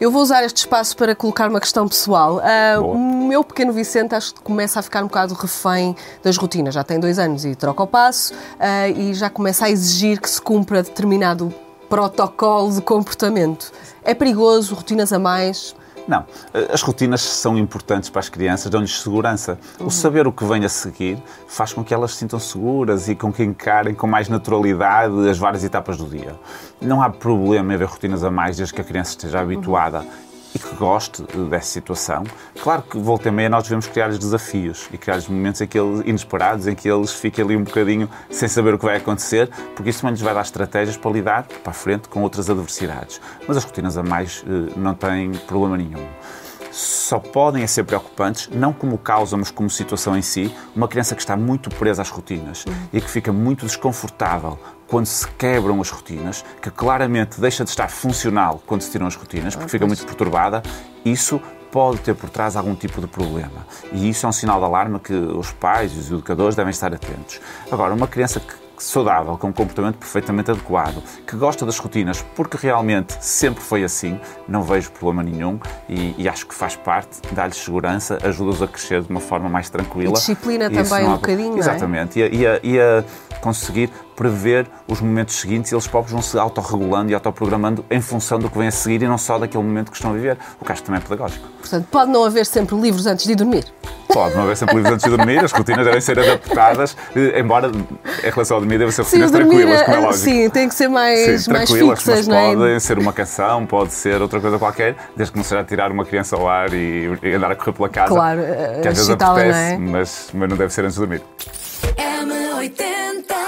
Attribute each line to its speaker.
Speaker 1: Eu vou usar este espaço para colocar uma questão pessoal. Uh, o meu pequeno Vicente acho que começa a ficar um bocado refém das rotinas. Já tem dois anos e troca o passo uh, e já começa a exigir que se cumpra determinado protocolo de comportamento. É perigoso, rotinas a mais?
Speaker 2: Não. As rotinas são importantes para as crianças, dão-lhes segurança. Uhum. O saber o que vem a seguir faz com que elas se sintam seguras e com que encarem com mais naturalidade as várias etapas do dia. Não há problema em haver rotinas a mais desde que a criança esteja habituada uhum e que goste dessa situação. Claro que, volta e meia, nós devemos criar-lhes desafios e criar-lhes momentos em que eles, inesperados, em que eles fiquem ali um bocadinho sem saber o que vai acontecer, porque isso também lhes vai dar estratégias para lidar para a frente com outras adversidades. Mas as rotinas a mais eh, não têm problema nenhum só podem ser preocupantes, não como causa, mas como situação em si. Uma criança que está muito presa às rotinas e que fica muito desconfortável quando se quebram as rotinas, que claramente deixa de estar funcional quando se tiram as rotinas, porque fica muito perturbada, isso pode ter por trás algum tipo de problema. E isso é um sinal de alarme que os pais e os educadores devem estar atentos. Agora, uma criança que saudável, com um comportamento perfeitamente adequado, que gosta das rotinas, porque realmente sempre foi assim, não vejo problema nenhum e, e acho que faz parte, dá-lhes segurança, ajuda-os a crescer de uma forma mais tranquila. E
Speaker 1: disciplina e também um bocadinho,
Speaker 2: Exatamente, é? e, a, e, a, e a conseguir prever os momentos seguintes e eles próprios vão se autorregulando e autoprogramando em função do que vem a seguir e não só daquele momento que estão a viver, o que acho também é pedagógico.
Speaker 1: Portanto, pode não haver sempre livros antes de dormir.
Speaker 2: Pode não haver sempre livros antes de dormir, as rotinas devem ser adaptadas, eh, embora em relação ao dormir devem ser rotinas sim, tranquilas, como é lógico.
Speaker 1: Sim, tem que ser mais, sim, mais fixas,
Speaker 2: não é? Podem ser uma canção, pode ser outra coisa qualquer, desde que não seja tirar uma criança ao ar e andar a correr pela casa.
Speaker 1: Claro,
Speaker 2: que às vezes apetece, não é? mas, mas não deve ser antes de dormir. M80